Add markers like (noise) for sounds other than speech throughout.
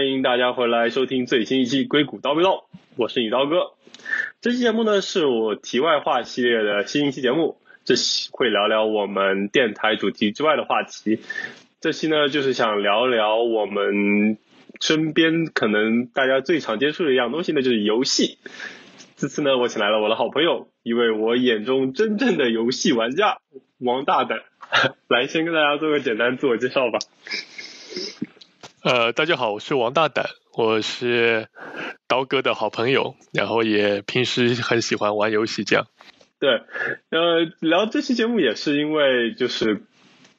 欢迎大家回来收听最新一期《硅谷刀逼刀》，我是你刀哥。这期节目呢是我题外话系列的新一期节目，这期会聊聊我们电台主题之外的话题。这期呢就是想聊聊我们身边可能大家最常接触的一样东西呢，就是游戏。这次呢，我请来了我的好朋友，一位我眼中真正的游戏玩家王大胆，(laughs) 来先跟大家做个简单自我介绍吧。呃，大家好，我是王大胆，我是刀哥的好朋友，然后也平时很喜欢玩游戏，这样。对，呃，聊这期节目也是因为就是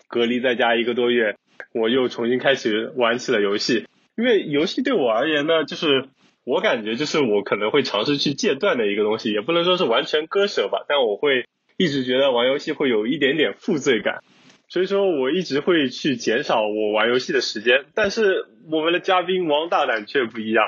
隔离在家一个多月，我又重新开始玩起了游戏。因为游戏对我而言呢，就是我感觉就是我可能会尝试去戒断的一个东西，也不能说是完全割舍吧，但我会一直觉得玩游戏会有一点点负罪感。所以说，我一直会去减少我玩游戏的时间，但是我们的嘉宾王大胆却不一样，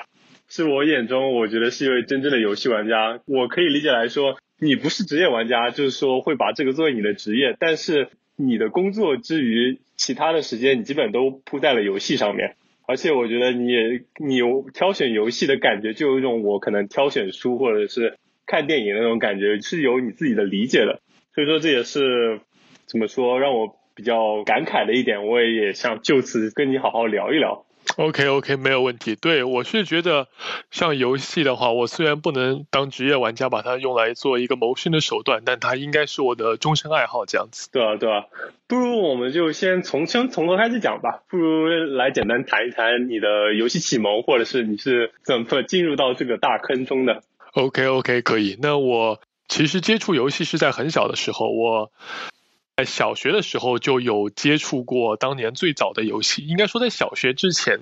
是我眼中我觉得是一位真正的游戏玩家。我可以理解来说，你不是职业玩家，就是说会把这个作为你的职业，但是你的工作之余，其他的时间你基本都扑在了游戏上面。而且我觉得你你挑选游戏的感觉，就有一种我可能挑选书或者是看电影那种感觉，是有你自己的理解的。所以说这也是怎么说让我。比较感慨的一点，我也也想就此跟你好好聊一聊。OK OK，没有问题。对我是觉得，像游戏的话，我虽然不能当职业玩家，把它用来做一个谋生的手段，但它应该是我的终身爱好这样子。对啊，对啊。不如我们就先从先从头开始讲吧。不如来简单谈一谈你的游戏启蒙，或者是你是怎么进入到这个大坑中的？OK OK，可以。那我其实接触游戏是在很小的时候，我。在小学的时候就有接触过当年最早的游戏，应该说在小学之前，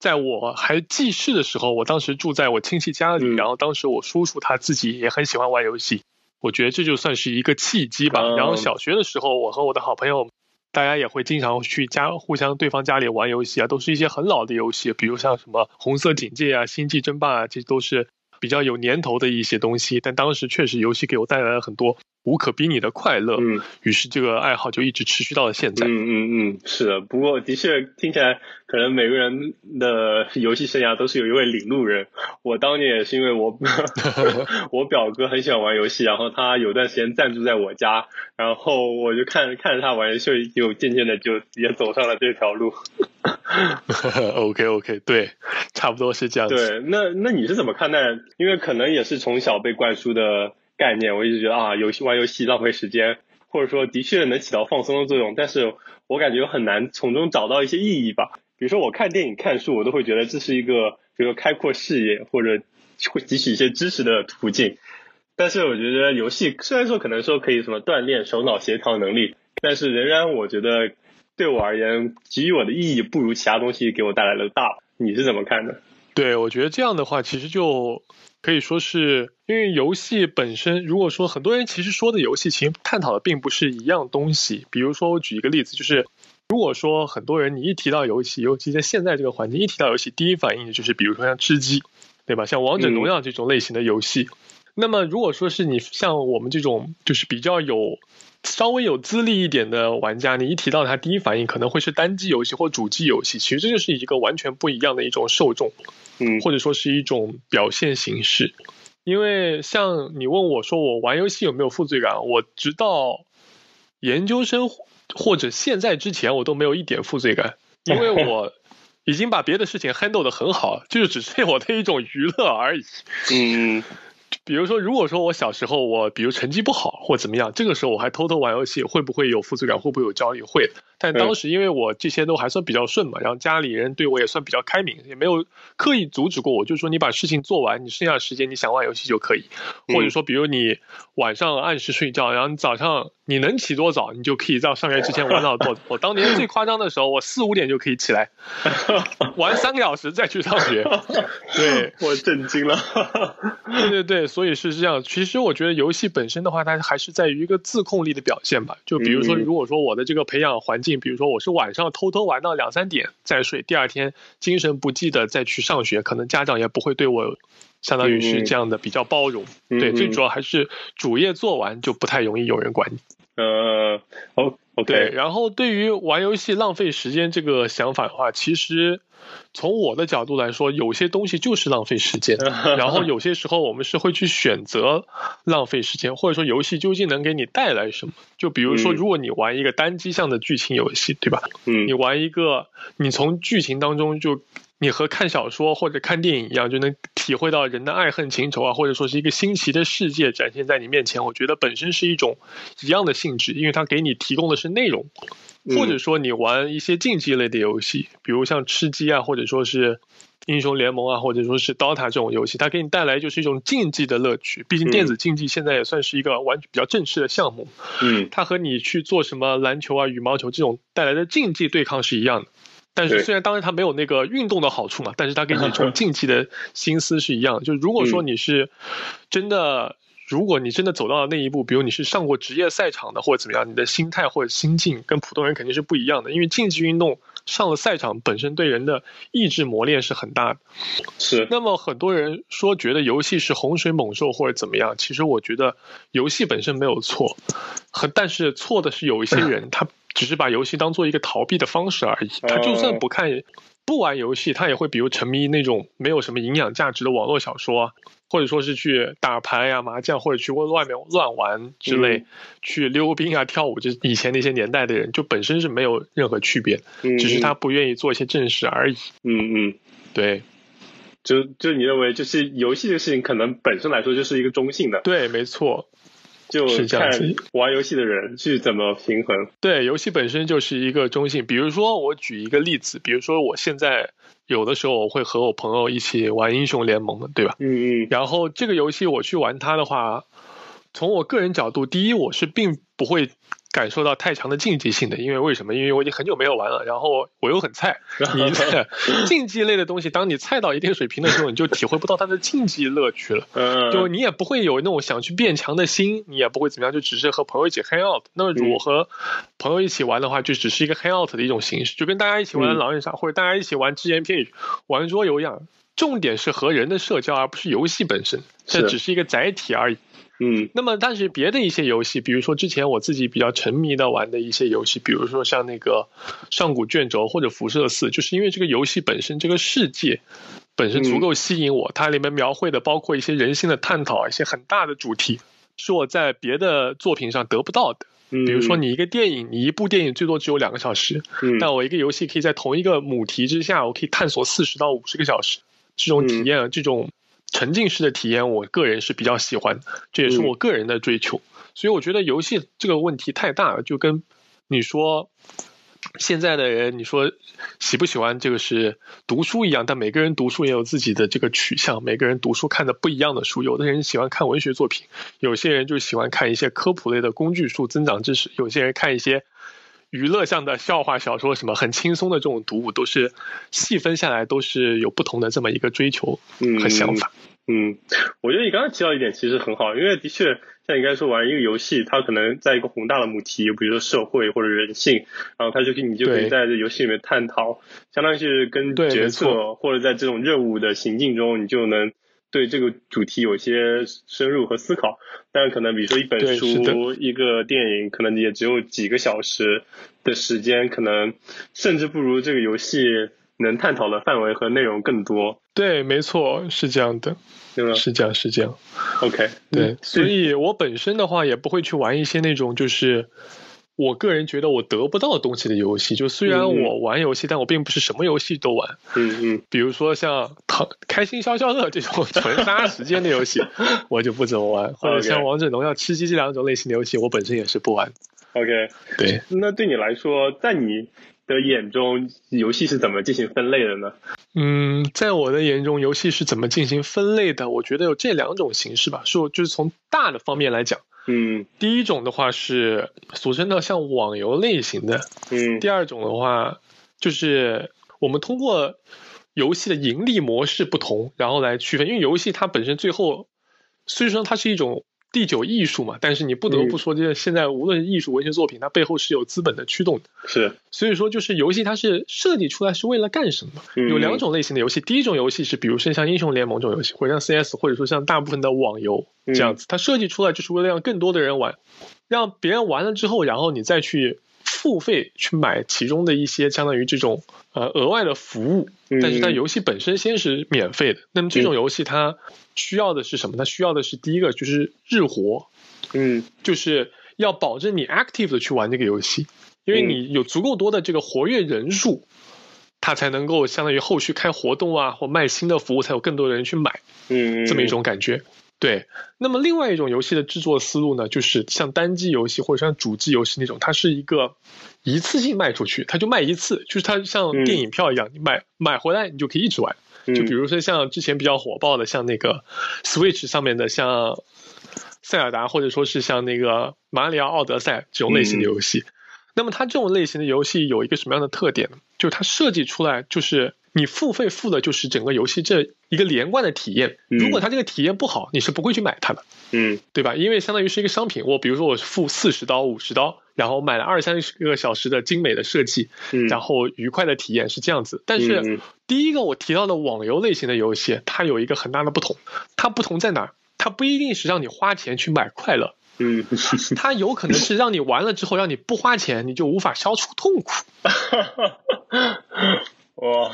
在我还记事的时候，我当时住在我亲戚家里，然后当时我叔叔他自己也很喜欢玩游戏，我觉得这就算是一个契机吧。然后小学的时候，我和我的好朋友，大家也会经常去家互相对方家里玩游戏啊，都是一些很老的游戏，比如像什么《红色警戒》啊、《星际争霸》啊，这都是比较有年头的一些东西。但当时确实游戏给我带来了很多。无可比拟的快乐，嗯，于是这个爱好就一直持续到了现在。嗯嗯嗯，是的。不过的确听起来，可能每个人的游戏生涯都是有一位领路人。我当年也是因为我 (laughs) 我表哥很喜欢玩游戏，然后他有段时间暂住在我家，然后我就看看着他玩游戏，就渐渐的就也走上了这条路。(laughs) OK OK，对，差不多是这样。对，那那你是怎么看待？因为可能也是从小被灌输的。概念我一直觉得啊，游戏玩游戏浪费时间，或者说的确能起到放松的作用，但是我感觉很难从中找到一些意义吧。比如说我看电影、看书，我都会觉得这是一个，比如说开阔视野或者会汲取一些知识的途径。但是我觉得游戏虽然说可能说可以什么锻炼手脑协调能力，但是仍然我觉得对我而言给予我的意义不如其他东西给我带来的大。你是怎么看的？对，我觉得这样的话其实就。可以说是因为游戏本身，如果说很多人其实说的游戏，其实探讨的并不是一样东西。比如说，我举一个例子，就是如果说很多人你一提到游戏，尤其在现在这个环境，一提到游戏，第一反应就是比如说像吃鸡，对吧？像王者荣耀这种类型的游戏。那么如果说是你像我们这种就是比较有稍微有资历一点的玩家，你一提到它，第一反应可能会是单机游戏或主机游戏。其实这就是一个完全不一样的一种受众。嗯，或者说是一种表现形式，因为像你问我说我玩游戏有没有负罪感，我直到研究生或者现在之前我都没有一点负罪感，因为 (laughs) 我已经把别的事情 handle 的很好，就是只是我的一种娱乐而已。嗯。比如说，如果说我小时候我比如成绩不好或怎么样，这个时候我还偷偷玩游戏，会不会有负罪感？会不会有焦虑？会。但当时因为我这些都还算比较顺嘛，然后家里人对我也算比较开明，也没有刻意阻止过我，就是说你把事情做完，你剩下的时间你想玩游戏就可以。或者说，比如你晚上按时睡觉，然后你早上你能起多早，你就可以在上学之前玩到多。我当年最夸张的时候，我四五点就可以起来玩三个小时再去上学。对 (laughs) 我震惊了。对对对。所以是这样，其实我觉得游戏本身的话，它还是在于一个自控力的表现吧。就比如说，如果说我的这个培养环境，比如说我是晚上偷偷玩到两三点再睡，第二天精神不济的再去上学，可能家长也不会对我，相当于是这样的比较包容。对，最主要还是主业做完就不太容易有人管你。呃对，然后对于玩游戏浪费时间这个想法的话，其实从我的角度来说，有些东西就是浪费时间。(laughs) 然后有些时候我们是会去选择浪费时间，或者说游戏究竟能给你带来什么？就比如说，如果你玩一个单机向的剧情游戏，对吧？嗯，你玩一个，你从剧情当中就。你和看小说或者看电影一样，就能体会到人的爱恨情仇啊，或者说是一个新奇的世界展现在你面前。我觉得本身是一种一样的性质，因为它给你提供的是内容。或者说你玩一些竞技类的游戏，比如像吃鸡啊，或者说是英雄联盟啊，或者说是 DOTA 这种游戏，它给你带来就是一种竞技的乐趣。毕竟电子竞技现在也算是一个完比较正式的项目。嗯，它和你去做什么篮球啊、羽毛球这种带来的竞技对抗是一样的。但是虽然当然它没有那个运动的好处嘛，但是它给你从 (laughs) 竞技的心思是一样。就如果说你是真的，如果你真的走到了那一步，比如你是上过职业赛场的或者怎么样，你的心态或者心境跟普通人肯定是不一样的。因为竞技运动上了赛场本身对人的意志磨练是很大的。是。那么很多人说觉得游戏是洪水猛兽或者怎么样，其实我觉得游戏本身没有错，很但是错的是有一些人他。只是把游戏当做一个逃避的方式而已。他就算不看、不玩游戏，他也会比如沉迷那种没有什么营养价值的网络小说，或者说是去打牌呀、麻将，或者去外面乱玩之类，去溜冰啊、跳舞。就以前那些年代的人，就本身是没有任何区别，只是他不愿意做一些正事而已。嗯嗯，对。就就你认为，就是游戏这个事情，可能本身来说就是一个中性的。对，没错。就是看玩游戏的人去怎么平衡。对，游戏本身就是一个中性。比如说，我举一个例子，比如说我现在有的时候我会和我朋友一起玩英雄联盟的，对吧？嗯嗯。然后这个游戏我去玩它的话，从我个人角度，第一我是并不会。感受到太强的竞技性的，因为为什么？因为我已经很久没有玩了，然后我又很菜。(laughs) 你竞技类的东西，当你菜到一定水平的时候，你就体会不到它的竞技乐趣了。嗯，(laughs) 就你也不会有那种想去变强的心，你也不会怎么样，就只是和朋友一起 hang out。那么我和朋友一起玩的话，就只是一个 hang out 的一种形式，就跟大家一起玩狼人杀或者大家一起玩只言片语、玩桌游一样。重点是和人的社交，而不是游戏本身，这只是一个载体而已。嗯，那么但是别的一些游戏，比如说之前我自己比较沉迷的玩的一些游戏，比如说像那个上古卷轴或者辐射四，就是因为这个游戏本身这个世界本身足够吸引我，它里面描绘的包括一些人性的探讨，一些很大的主题，是我在别的作品上得不到的。嗯，比如说你一个电影，你一部电影最多只有两个小时，嗯，但我一个游戏可以在同一个母题之下，我可以探索四十到五十个小时，这种体验，这种。沉浸式的体验，我个人是比较喜欢，这也是我个人的追求。所以我觉得游戏这个问题太大了，就跟你说现在的人，你说喜不喜欢这个是读书一样，但每个人读书也有自己的这个取向，每个人读书看的不一样的书，有的人喜欢看文学作品，有些人就喜欢看一些科普类的工具书增长知识，有些人看一些。娱乐向的笑话小说，什么很轻松的这种读物，都是细分下来都是有不同的这么一个追求和想法。嗯，我觉得你刚刚提到一点其实很好，因为的确像你刚才说玩一个游戏，它可能在一个宏大的母题，比如说社会或者人性，然后它就你就可以在这游戏里面探讨，相当于是跟角色或者在这种任务的行进中，你就能。对这个主题有些深入和思考，但可能比如说一本书、一个电影，可能也只有几个小时的时间，可能甚至不如这个游戏能探讨的范围和内容更多。对，没错，是这样的，对吧？是这样，是这样。OK，对，所以我本身的话也不会去玩一些那种就是。我个人觉得我得不到东西的游戏，就虽然我玩游戏，但我并不是什么游戏都玩。嗯嗯。比如说像《开心消消乐》这种纯杀时间的游戏，我就不怎么玩。或者 (laughs) 像《王者荣耀》、吃鸡这两种类型的游戏，我本身也是不玩。OK。对。那对你来说，在你的眼中，游戏是怎么进行分类的呢？嗯，在我的眼中，游戏是怎么进行分类的？我觉得有这两种形式吧，说就是从大的方面来讲。嗯，第一种的话是俗称的像网游类型的，嗯，第二种的话就是我们通过游戏的盈利模式不同，然后来区分，因为游戏它本身最后虽说它是一种。第九艺术嘛，但是你不得不说，就是现在无论艺术文学作品，它背后是有资本的驱动的。是，所以说就是游戏它是设计出来是为了干什么？有两种类型的游戏，第一种游戏是比如说像英雄联盟这种游戏，或者像 CS，或者说像大部分的网游这样子，它设计出来就是为了让更多的人玩，让别人玩了之后，然后你再去付费去买其中的一些相当于这种呃额外的服务，但是它游戏本身先是免费的。那么这种游戏它需要的是什么？它需要的是第一个就是日活，嗯，就是要保证你 active 的去玩这个游戏，因为你有足够多的这个活跃人数。它才能够相当于后续开活动啊，或卖新的服务，才有更多的人去买，嗯，这么一种感觉。对，那么另外一种游戏的制作思路呢，就是像单机游戏或者像主机游戏那种，它是一个一次性卖出去，它就卖一次，就是它像电影票一样，你买买回来你就可以一直玩。就比如说像之前比较火爆的，像那个 Switch 上面的像塞尔达，或者说是像那个马里奥奥德赛这种类型的游戏。那么它这种类型的游戏有一个什么样的特点呢？就是它设计出来就是你付费付的就是整个游戏这一个连贯的体验。如果它这个体验不好，你是不会去买它的，嗯，对吧？因为相当于是一个商品。我比如说我付四十刀、五十刀，然后买了二三十个小时的精美的设计，然后愉快的体验是这样子。但是第一个我提到的网游类型的游戏，它有一个很大的不同，它不同在哪儿？它不一定是让你花钱去买快乐。嗯，它有可能是让你玩了之后，让你不花钱，你就无法消除痛苦。(laughs) 哇，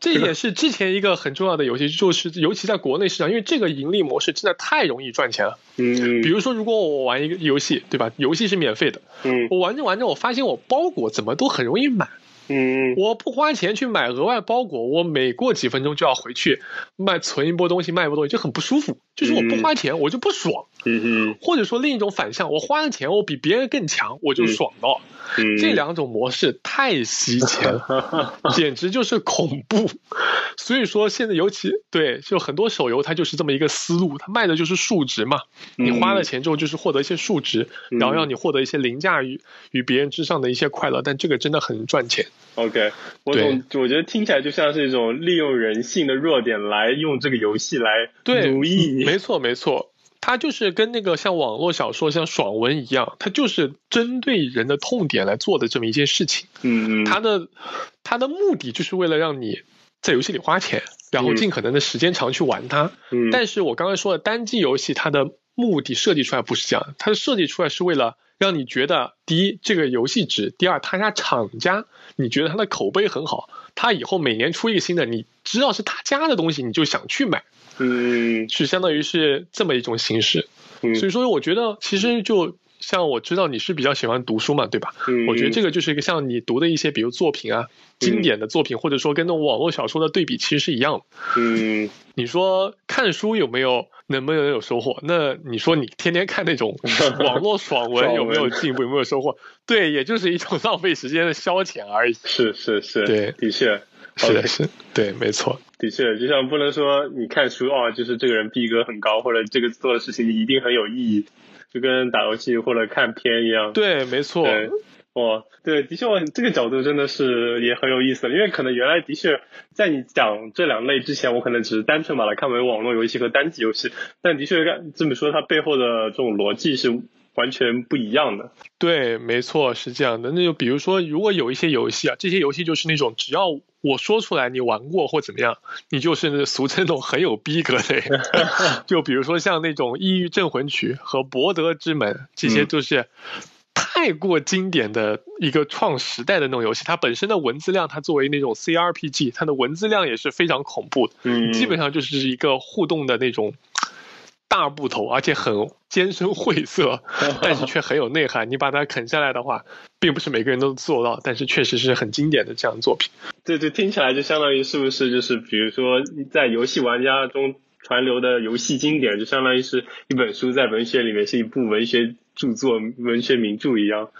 这也是之前一个很重要的游戏，就是尤其在国内市场，因为这个盈利模式真的太容易赚钱了。嗯，比如说，如果我玩一个游戏，对吧？游戏是免费的，嗯，我玩着玩着，我发现我包裹怎么都很容易满。嗯，我不花钱去买额外包裹，我每过几分钟就要回去卖存一波东西，卖一波东西，就很不舒服。就是我不花钱，我就不爽。嗯或者说另一种反向，我花了钱，我比别人更强，我就爽到。这两种模式太吸钱了，简直就是恐怖。所以说现在尤其对，就很多手游它就是这么一个思路，它卖的就是数值嘛。你花了钱之后就是获得一些数值，然后让你获得一些凌驾于与别人之上的一些快乐。但这个真的很赚钱。OK，我总我觉得听起来就像是一种利用人性的弱点来用这个游戏来奴役你。没错，没错。它就是跟那个像网络小说、像爽文一样，它就是针对人的痛点来做的这么一件事情。嗯嗯。它的它的目的就是为了让你在游戏里花钱，然后尽可能的时间长去玩它。嗯。但是我刚才说的单机游戏，它的目的设计出来不是这样，它的设计出来是为了让你觉得，第一，这个游戏值；第二，他家厂家你觉得他的口碑很好，他以后每年出一个新的，你知道是他家的东西，你就想去买。嗯，是相当于是这么一种形式，嗯，所以说我觉得其实就像我知道你是比较喜欢读书嘛，对吧？嗯，我觉得这个就是一个像你读的一些比如作品啊，经典的作品，或者说跟那种网络小说的对比，其实是一样的。嗯，你说看书有没有能不能有收获？那你说你天天看那种 (laughs) 网络爽文有没有进步？有没有收获？对，也就是一种浪费时间的消遣而已。是是是，对，的确。是的，是，对，没错，的确，就像不能说你看书哦，就是这个人逼格很高，或者这个做的事情一定很有意义，就跟打游戏或者看片一样。对，没错。哦，对，的确，这个角度真的是也很有意思，因为可能原来的确在你讲这两类之前，我可能只是单纯把它看为网络游戏和单机游戏，但的确这么说，它背后的这种逻辑是。完全不一样的，对，没错，是这样的。那就比如说，如果有一些游戏啊，这些游戏就是那种只要我说出来你玩过或怎么样，你就是那俗称那种很有逼格的人。(laughs) 就比如说像那种《异域镇魂曲》和《博德之门》，这些就是太过经典的一个创时代的那种游戏。它本身的文字量，它作为那种 CRPG，它的文字量也是非常恐怖的。嗯，基本上就是一个互动的那种。大部头，而且很艰深晦涩，(laughs) 但是却很有内涵。你把它啃下来的话，并不是每个人都做到，但是确实是很经典的这样作品。对对，听起来就相当于是不是就是比如说在游戏玩家中传流的游戏经典，就相当于是一本书在文学里面是一部文学著作、文学名著一样。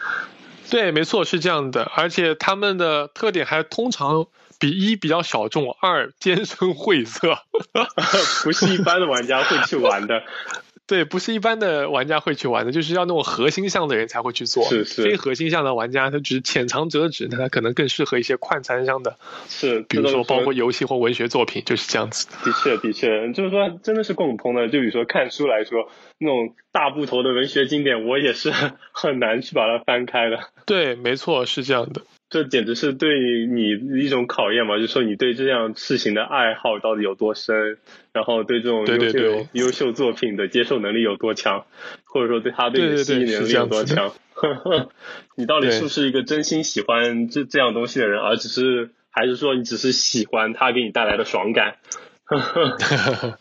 对，没错，是这样的。而且他们的特点还通常。比一比较小众，二艰深晦涩，(laughs) 不是一般的玩家会去玩的。对，不是一般的玩家会去玩的，就是要那种核心向的人才会去做。是是。非核心向的玩家，他只是浅尝辄止，那他可能更适合一些快餐向的。是。比如说，包括游戏或文学作品，就是这样子。的确，的确，就是说，真的是共通的。就比如说看书来说，那种大部头的文学经典，我也是 (laughs) 很难去把它翻开的。对，没错，是这样的。这简直是对你一种考验嘛，就说你对这样事情的爱好到底有多深，然后对这种优秀优秀作品的接受能力有多强，或者说对他对你的吸引能力有多强，(laughs) 你到底是不是一个真心喜欢这这样东西的人，而只是还是说你只是喜欢它给你带来的爽感？(laughs)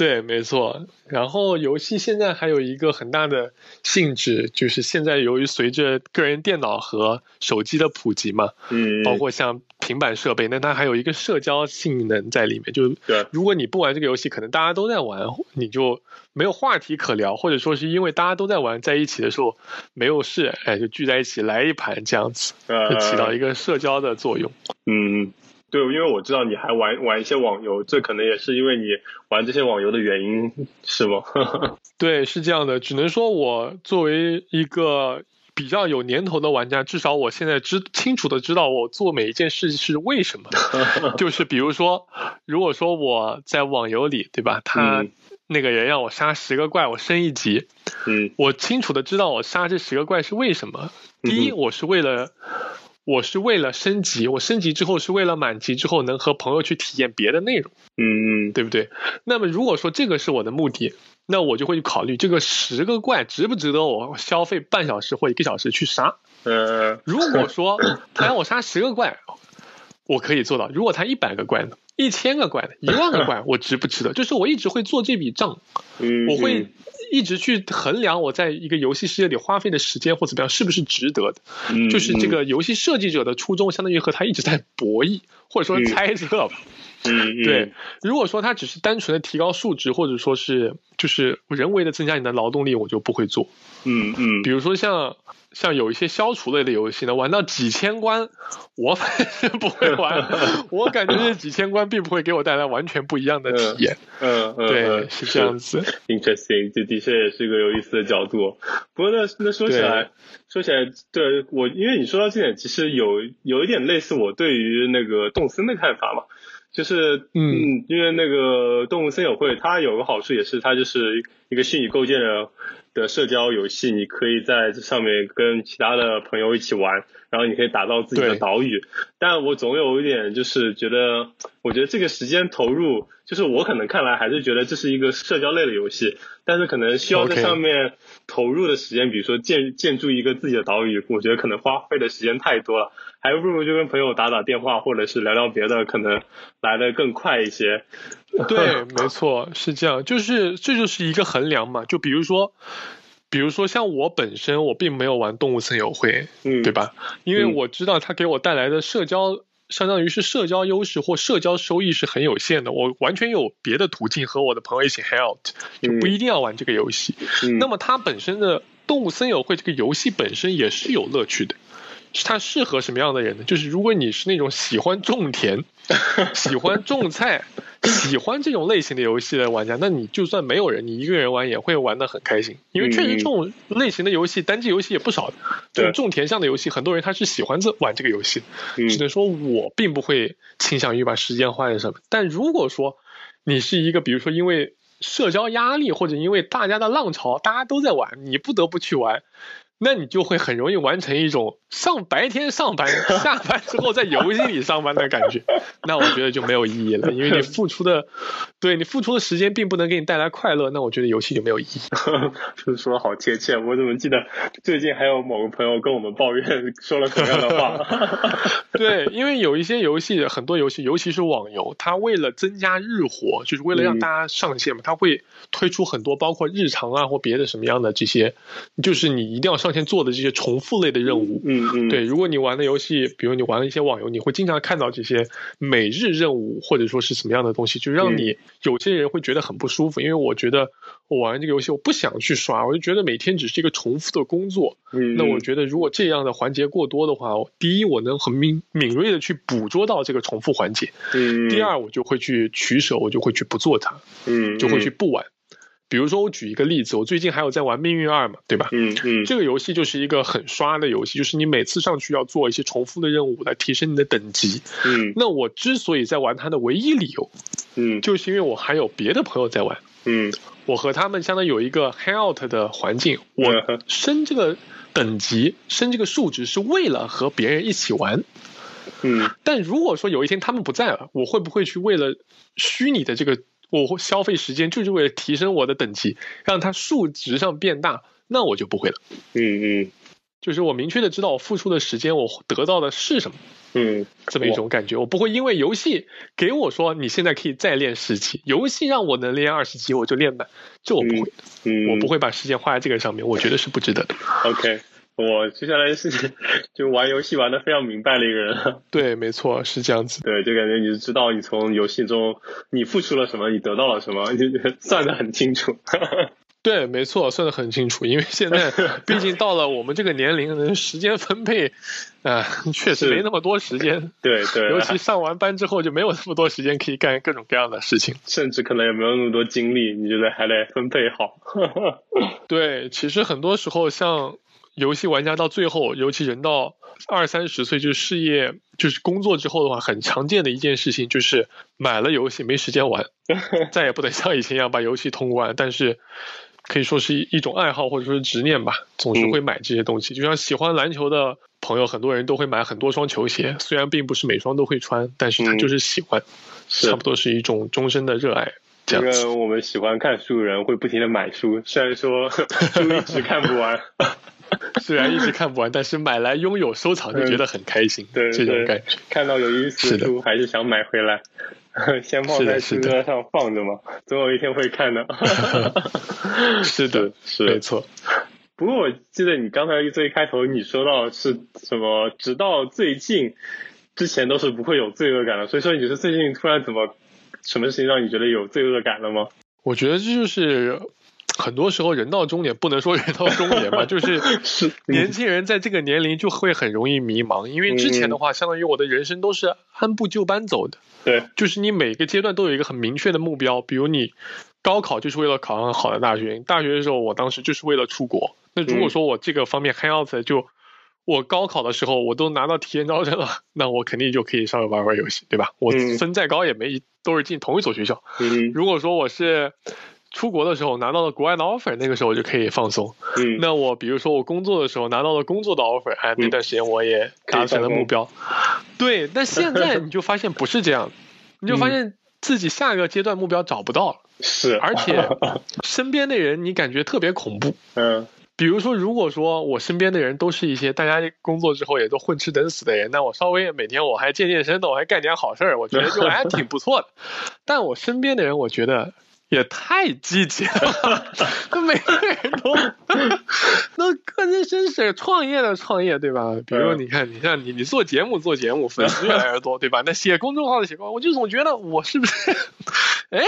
对，没错。然后游戏现在还有一个很大的性质，就是现在由于随着个人电脑和手机的普及嘛，嗯，包括像平板设备，那它还有一个社交性能在里面。就如果你不玩这个游戏，可能大家都在玩，你就没有话题可聊，或者说是因为大家都在玩，在一起的时候没有事，哎，就聚在一起来一盘这样子，就起到一个社交的作用。嗯。对，因为我知道你还玩玩一些网游，这可能也是因为你玩这些网游的原因，是吗？(laughs) 对，是这样的。只能说我作为一个比较有年头的玩家，至少我现在知清楚的知道我做每一件事是为什么。(laughs) 就是比如说，如果说我在网游里，对吧？他那个人让我杀十个怪，我升一级。嗯。我清楚的知道我杀这十个怪是为什么。第一，我是为了。我是为了升级，我升级之后是为了满级之后能和朋友去体验别的内容，嗯，对不对？那么如果说这个是我的目的，那我就会去考虑这个十个怪值不值得我消费半小时或一个小时去杀。嗯，如果说 (coughs) 他让我杀十个怪，我可以做到；如果他一百个怪呢，一千个怪呢，(laughs) 一万个怪，我值不值得？就是我一直会做这笔账，我会。一直去衡量我在一个游戏世界里花费的时间或怎么样是不是值得的，就是这个游戏设计者的初衷，相当于和他一直在博弈或者说猜测吧。嗯，对。如果说他只是单纯的提高数值，或者说是就是人为的增加你的劳动力，我就不会做。嗯嗯。比如说像。像有一些消除类的游戏呢，玩到几千关，我反正不会玩。(laughs) 我感觉这几千关并不会给我带来完全不一样的体验。嗯嗯，对，是这样子。(laughs) Interesting，这的确也是一个有意思的角度。不过那那说起来，说起来，对我，因为你说到这点，其实有有一点类似我对于那个动森的看法嘛。就是嗯，因为那个动物森友会，它有个好处也是，它就是一个虚拟构建的的社交游戏，你可以在这上面跟其他的朋友一起玩，然后你可以打造自己的岛屿。但我总有一点就是觉得，我觉得这个时间投入，就是我可能看来还是觉得这是一个社交类的游戏，但是可能需要在上面投入的时间，比如说建建筑一个自己的岛屿，我觉得可能花费的时间太多了。还不如就跟朋友打打电话，或者是聊聊别的，可能来的更快一些。对，(laughs) 没错，是这样，就是这就是一个衡量嘛。就比如说，比如说像我本身，我并没有玩动物森友会，嗯，对吧？因为我知道它给我带来的社交，相当于是社交优势或社交收益是很有限的。我完全有别的途径和我的朋友一起 hang out，就不一定要玩这个游戏。那么它本身的动物森友会这个游戏本身也是有乐趣的。它适合什么样的人呢？就是如果你是那种喜欢种田、(laughs) 喜欢种菜、(coughs) 喜欢这种类型的游戏的玩家，那你就算没有人，你一个人玩也会玩得很开心。因为确实这种类型的游戏，单机游戏也不少的。这种种田向的游戏，很多人他是喜欢这玩这个游戏。只能说我并不会倾向于把时间花在上面。但如果说你是一个，比如说因为社交压力，或者因为大家的浪潮，大家都在玩，你不得不去玩。那你就会很容易完成一种上白天上班，(laughs) 下班之后在游戏里上班的感觉。那我觉得就没有意义了，因为你付出的，对你付出的时间并不能给你带来快乐。那我觉得游戏就没有意义。就 (laughs) 是说好贴切，我怎么记得最近还有某个朋友跟我们抱怨说了同样的话？(laughs) 对，因为有一些游戏，很多游戏，尤其是网游，它为了增加日活，就是为了让大家上线嘛，它会推出很多包括日常啊或别的什么样的这些，就是你一定要上。先做的这些重复类的任务，嗯嗯，对，如果你玩的游戏，比如你玩了一些网游，你会经常看到这些每日任务或者说是什么样的东西，就让你有些人会觉得很不舒服。因为我觉得我玩这个游戏，我不想去刷，我就觉得每天只是一个重复的工作。嗯，那我觉得如果这样的环节过多的话，第一，我能很敏敏锐的去捕捉到这个重复环节，嗯，第二，我就会去取舍，我就会去不做它，嗯，就会去不玩。比如说，我举一个例子，我最近还有在玩《命运二》嘛，对吧？嗯嗯，这个游戏就是一个很刷的游戏，就是你每次上去要做一些重复的任务来提升你的等级。嗯，那我之所以在玩它的唯一理由，嗯就是因为我还有别的朋友在玩，嗯我和他们相当于有一个 hangout 的环境，我升这个等级、升这个数值是为了和别人一起玩。嗯但如果说有一天他们不在了，我会不会去为了虚拟的这个我会消费时间，就是为了提升我的等级，让它数值上变大？那我就不会了。嗯嗯就是我明确的知道我付出的时间，我得到的是什么。嗯，这么一种感觉，我不会因为游戏给我说你现在可以再练十级，游戏让我能练二十级我就练满，这我不会，嗯，我不会把时间花在这个上面，我觉得是不值得的。OK，我接下来是就玩游戏玩的非常明白的一个人，(laughs) 对，没错，是这样子。对，就感觉你知道你从游戏中你付出了什么，你得到了什么，(laughs) 就算得很清楚。(laughs) 对，没错，算得很清楚。因为现在毕竟到了我们这个年龄，时间分配啊、确实没那么多时间。对对，尤其上完班之后，就没有那么多时间可以干各种各样的事情。甚至可能也没有那么多精力，你觉得还得分配好。对，其实很多时候，像游戏玩家到最后，尤其人到二三十岁，就是事业就是工作之后的话，很常见的一件事情就是买了游戏没时间玩，(laughs) 再也不能像以前一样把游戏通关，但是。可以说是一种爱好或者说是执念吧，总是会买这些东西。就像喜欢篮球的朋友，很多人都会买很多双球鞋，虽然并不是每双都会穿，但是他就是喜欢，差不多是一种终身的热爱。这样子，因为我们喜欢看书的人会不停的买书，虽然说 (laughs) 书一直看不完，(laughs) (laughs) 虽然一直看不完，但是买来拥有收藏就觉得很开心。对这种感觉，看到有意思的书还是想买回来，(laughs) 先放在书桌上放着嘛，总有一天会看的。(laughs) 是的，是没错。不过我记得你刚才最开头你说到是什么，直到最近之前都是不会有罪恶感的，所以说你是最近突然怎么什么事情让你觉得有罪恶感了吗？我觉得这就是很多时候人到中年，不能说人到中年吧，(laughs) 就是是年轻人在这个年龄就会很容易迷茫，因为之前的话，相当于我的人生都是按部就班走的。对，就是你每个阶段都有一个很明确的目标，比如你高考就是为了考上好的大学，大学的时候我当时就是为了出国。那如果说我这个方面 hang out 就我高考的时候我都拿到体验招生了，那我肯定就可以稍微玩玩游戏，对吧？我分再高也没都是进同一所学校。嗯，如果说我是出国的时候拿到了国外的 offer，那个时候我就可以放松。嗯，那我比如说我工作的时候拿到了工作的 offer，哎，那段时间我也达成了目标。对，但现在你就发现不是这样，(laughs) 你就发现自己下一个阶段目标找不到了，是，而且 (laughs) 身边的人你感觉特别恐怖。嗯。比如说，如果说我身边的人都是一些大家工作之后也都混吃等死的人，那我稍微每天我还健健身的，我还干点好事儿，我觉得就还挺不错的。但我身边的人，我觉得也太积极了，那每个人都那个人真是，创业的创业，对吧？比如你看，你像你你做节目做节目，粉丝越来越多，(laughs) 对吧？那写公众号的写公，我就总觉得我是不是，哎，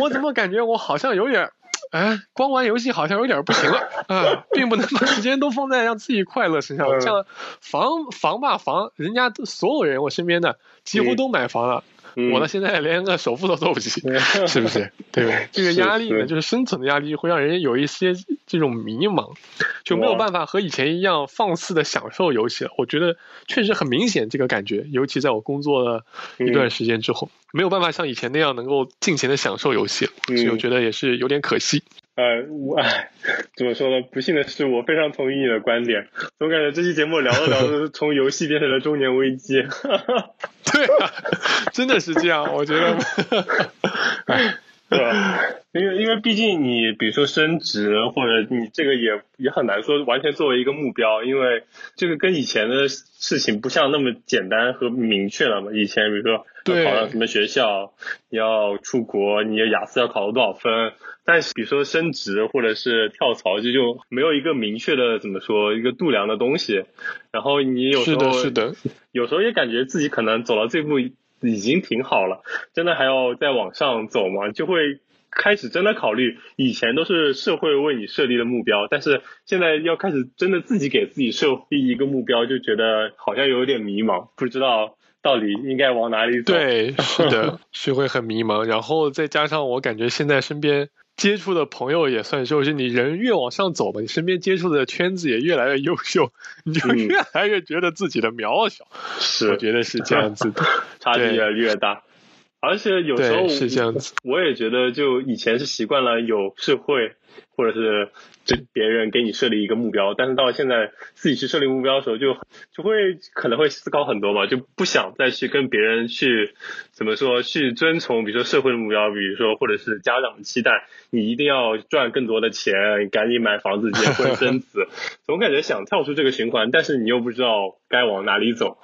我怎么感觉我好像有点。哎，光玩游戏好像有点不行了啊，并不能把时间都放在让自己快乐身上。像房房吧房，人家所有人我身边的几乎都买房了，嗯、我到现在连个首付都凑不起，(laughs) 是不是？对吧？(laughs) 这个压力呢，就是生存的压力，会让人有一些这种迷茫，就没有办法和以前一样放肆的享受游戏了。我觉得确实很明显这个感觉，尤其在我工作了一段时间之后。嗯没有办法像以前那样能够尽情的享受游戏，所以我觉得也是有点可惜。呃，我 (laughs) 怎么说呢？不幸的是，我非常同意你的观点。总感觉这期节目聊着聊着，从游戏变成了中年危机。(laughs) 对啊，真的是这样，我觉得。(laughs) (laughs) 对吧？因为因为毕竟你比如说升职或者你这个也也很难说完全作为一个目标，因为这个跟以前的事情不像那么简单和明确了嘛。以前比如说考上什么学校，你要出国，你的雅思要考到多少分，但是比如说升职或者是跳槽，这就没有一个明确的怎么说一个度量的东西。然后你有时候是的，是的，有时候也感觉自己可能走到这步。已经挺好了，真的还要再往上走吗？就会开始真的考虑，以前都是社会为你设立的目标，但是现在要开始真的自己给自己设立一个目标，就觉得好像有点迷茫，(laughs) 不知道到底应该往哪里走。对，是的，是会很迷茫。然后再加上我感觉现在身边接触的朋友也算，就是你人越往上走吧，你身边接触的圈子也越来越优秀，(laughs) 你就越来越觉得自己的渺小。是，我觉得是这样子的，(laughs) 差距越来越大。而且有时候是这样子，我也觉得就以前是习惯了有社会或者是这别人给你设立一个目标，但是到现在自己去设立目标的时候就就会可能会思考很多嘛，就不想再去跟别人去怎么说去遵从，比如说社会的目标，比如说或者是家长的期待，你一定要赚更多的钱，赶紧买房子结婚生子，总感觉想跳出这个循环，但是你又不知道该往哪里走。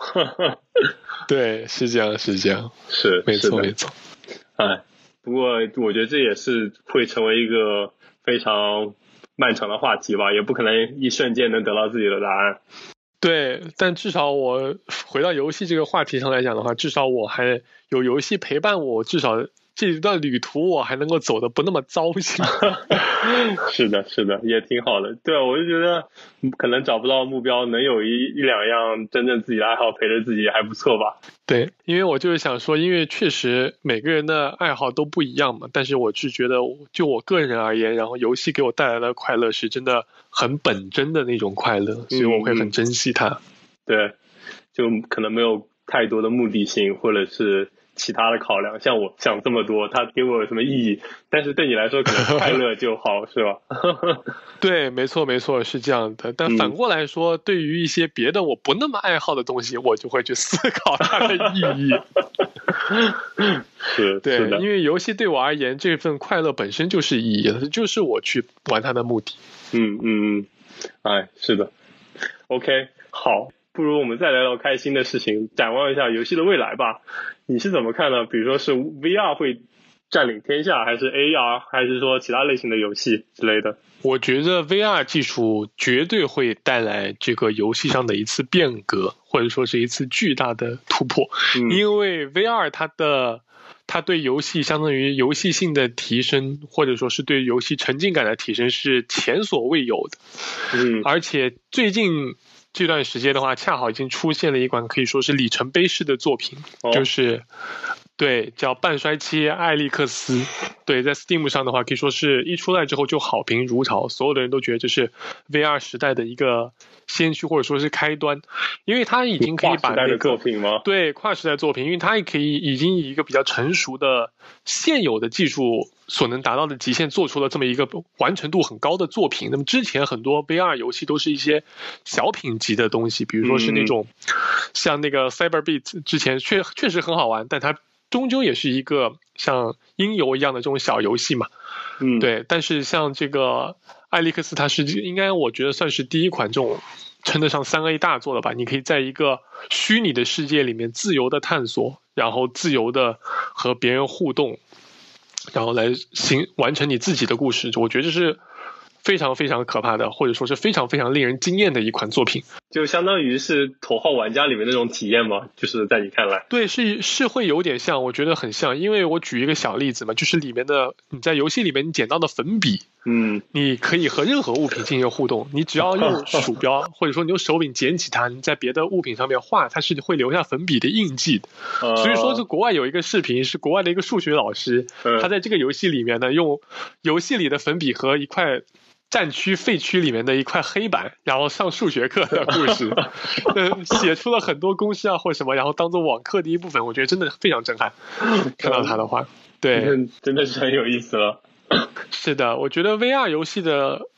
(laughs) 对，是这样，是这样，是没错，没错。哎，不过我觉得这也是会成为一个非常漫长的话题吧，也不可能一瞬间能得到自己的答案。对，但至少我回到游戏这个话题上来讲的话，至少我还有游戏陪伴我，至少这一段旅途我还能够走的不那么糟心。(laughs) 是的，是的，也挺好的。对啊，我就觉得可能找不到目标，能有一一两样真正自己的爱好陪着自己还不错吧。对，因为我就是想说，因为确实每个人的爱好都不一样嘛，但是我是觉得，就我个人而言，然后游戏给我带来的快乐是真的很本真的那种快乐，所以我会很珍惜它。对，就可能没有太多的目的性，或者是其他的考量。像我 (laughs) 想这么多，它给我有什么意义？但是对你来说，可能 (laughs) 快乐就好，是吧？(laughs) 对，没错，没错，是这样的。但嗯反过来说，对于一些别的我不那么爱好的东西，我就会去思考它的意义。是，对因。为游戏对我而言，这份快乐本身就是意义，它就是我去玩它的目的。嗯嗯嗯，哎，是的。OK，好，不如我们再聊聊开心的事情，展望一下游戏的未来吧。你是怎么看呢？比如说是 VR 会占领天下，还是 AR，还是说其他类型的游戏之类的？我觉得 VR 技术绝对会带来这个游戏上的一次变革，或者说是一次巨大的突破。嗯因为 VR 它的它对游戏相当于游戏性的提升，或者说是对游戏沉浸感的提升是前所未有的。嗯而且最近这段时间的话，恰好已经出现了一款可以说是里程碑式的作品，哦就是对叫半衰期艾利克斯。对，在 Steam 上的话，可以说是一出来之后就好评如潮，所有的人都觉得这是 VR 时代的一个先驱或者说是开端，因为它已经可以把那跨时代的作个。品吗？对跨时代作品，因为它也可以已经以一个比较成熟的现有的技术所能达到的极限，做出了这么一个完成度很高的作品。那么之前很多 VR 游戏都是一些小品级的东西，比如说是那种、像那个 Cyberbeat 之前确确实很好玩，但它终究也是一个像音游一样的这种小游戏嘛。嗯，，对，但是像这个艾利克斯，它是应该我觉得算是第一款这种称得上三 A 大作了吧？你可以在一个虚拟的世界里面自由的探索，然后自由的和别人互动，然后来行完成你自己的故事。我觉得这是非常非常可怕的，或者说是非常非常令人惊艳的一款作品。就相当于是头号玩家里面那种体验吗，就是在你看来，对，是是会有点像，我觉得很像，因为我举一个小例子嘛，就是里面的你在游戏里面你捡到的粉笔，嗯你可以和任何物品进行互动，你只要用鼠标 (laughs) 或者说你用手柄捡起它，你在别的物品上面画，它是会留下粉笔的印记的。呃，所以说，这国外有一个视频是国外的一个数学老师，嗯他在这个游戏里面呢，用游戏里的粉笔和一块。战区废墟里面的一块黑板，然后上数学课的故事，呃，(laughs) 写出了很多公式啊或什么，然后当做网课的一部分，我觉得真的非常震撼。看到他的话，对，嗯真的是很有意思了。(coughs) 是的，我觉得 VR 游戏的，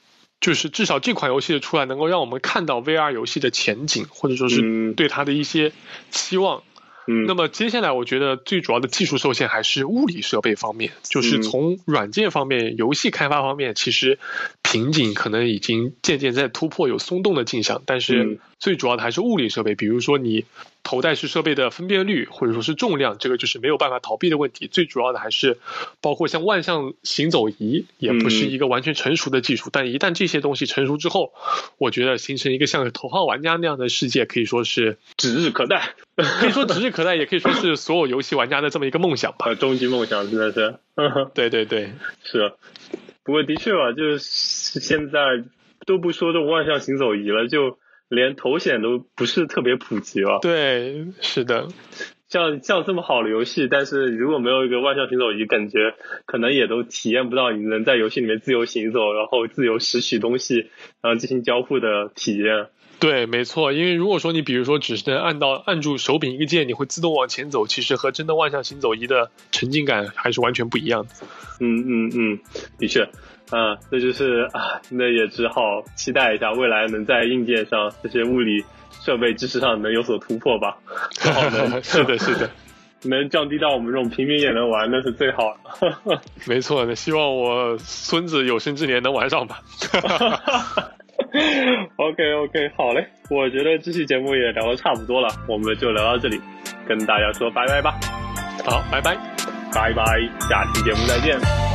就是至少这款游戏的出来，能够让我们看到 VR 游戏的前景，或者说是嗯对它的一些期望。嗯，那么接下来，我觉得最主要的技术受限还是物理设备方面，就是嗯从软件方面、游戏开发方面，其实瓶颈可能已经渐渐在突破，有松动的迹象。但嗯是最主要的还是物理设备，比如说你头戴式设备的分辨率，或者说是重量，这个就是没有办法逃避的问题。最主要的还是包括像万向行走仪，也不是嗯一个完全成熟的技术。但一旦这些东西成熟之后，我觉得形成一个像头号玩家那样的世界，可以说是指日可待，可以说指日可待，也可以说是所有游戏玩家的这么一个梦想吧。呃，终极梦想真的是，(laughs) 对对对，(laughs) 是。不过的确吧，就是现在都不说这种万向行走仪了，就连头显都不是特别普及了。对，是的，像像这么好的游戏，但是如果没有一个万向行走仪，感觉可能也都体验不到你能在游戏里面自由行走，然后自由拾取东西，然后进行交互的体验。对，没错，因为如果说你比如说只是能按到按住手柄一个键，你会自动往前走，其实和真的万向行走仪的沉浸感还是完全不一样的。嗯嗯嗯，的确，啊，这就是啊，那也只好期待一下未来能在硬件上这些物理设备知识上能有所突破吧。(laughs) 是的，是的，能降低到我们这种平民也能玩，那是最好的。(laughs) 没错，那希望我孙子有生之年能玩上吧。(laughs) OK OK，好嘞，我觉得这期节目也聊得差不多了，我们就聊到这里，跟大家说拜拜吧。好，拜拜。拜拜，下期节目再见。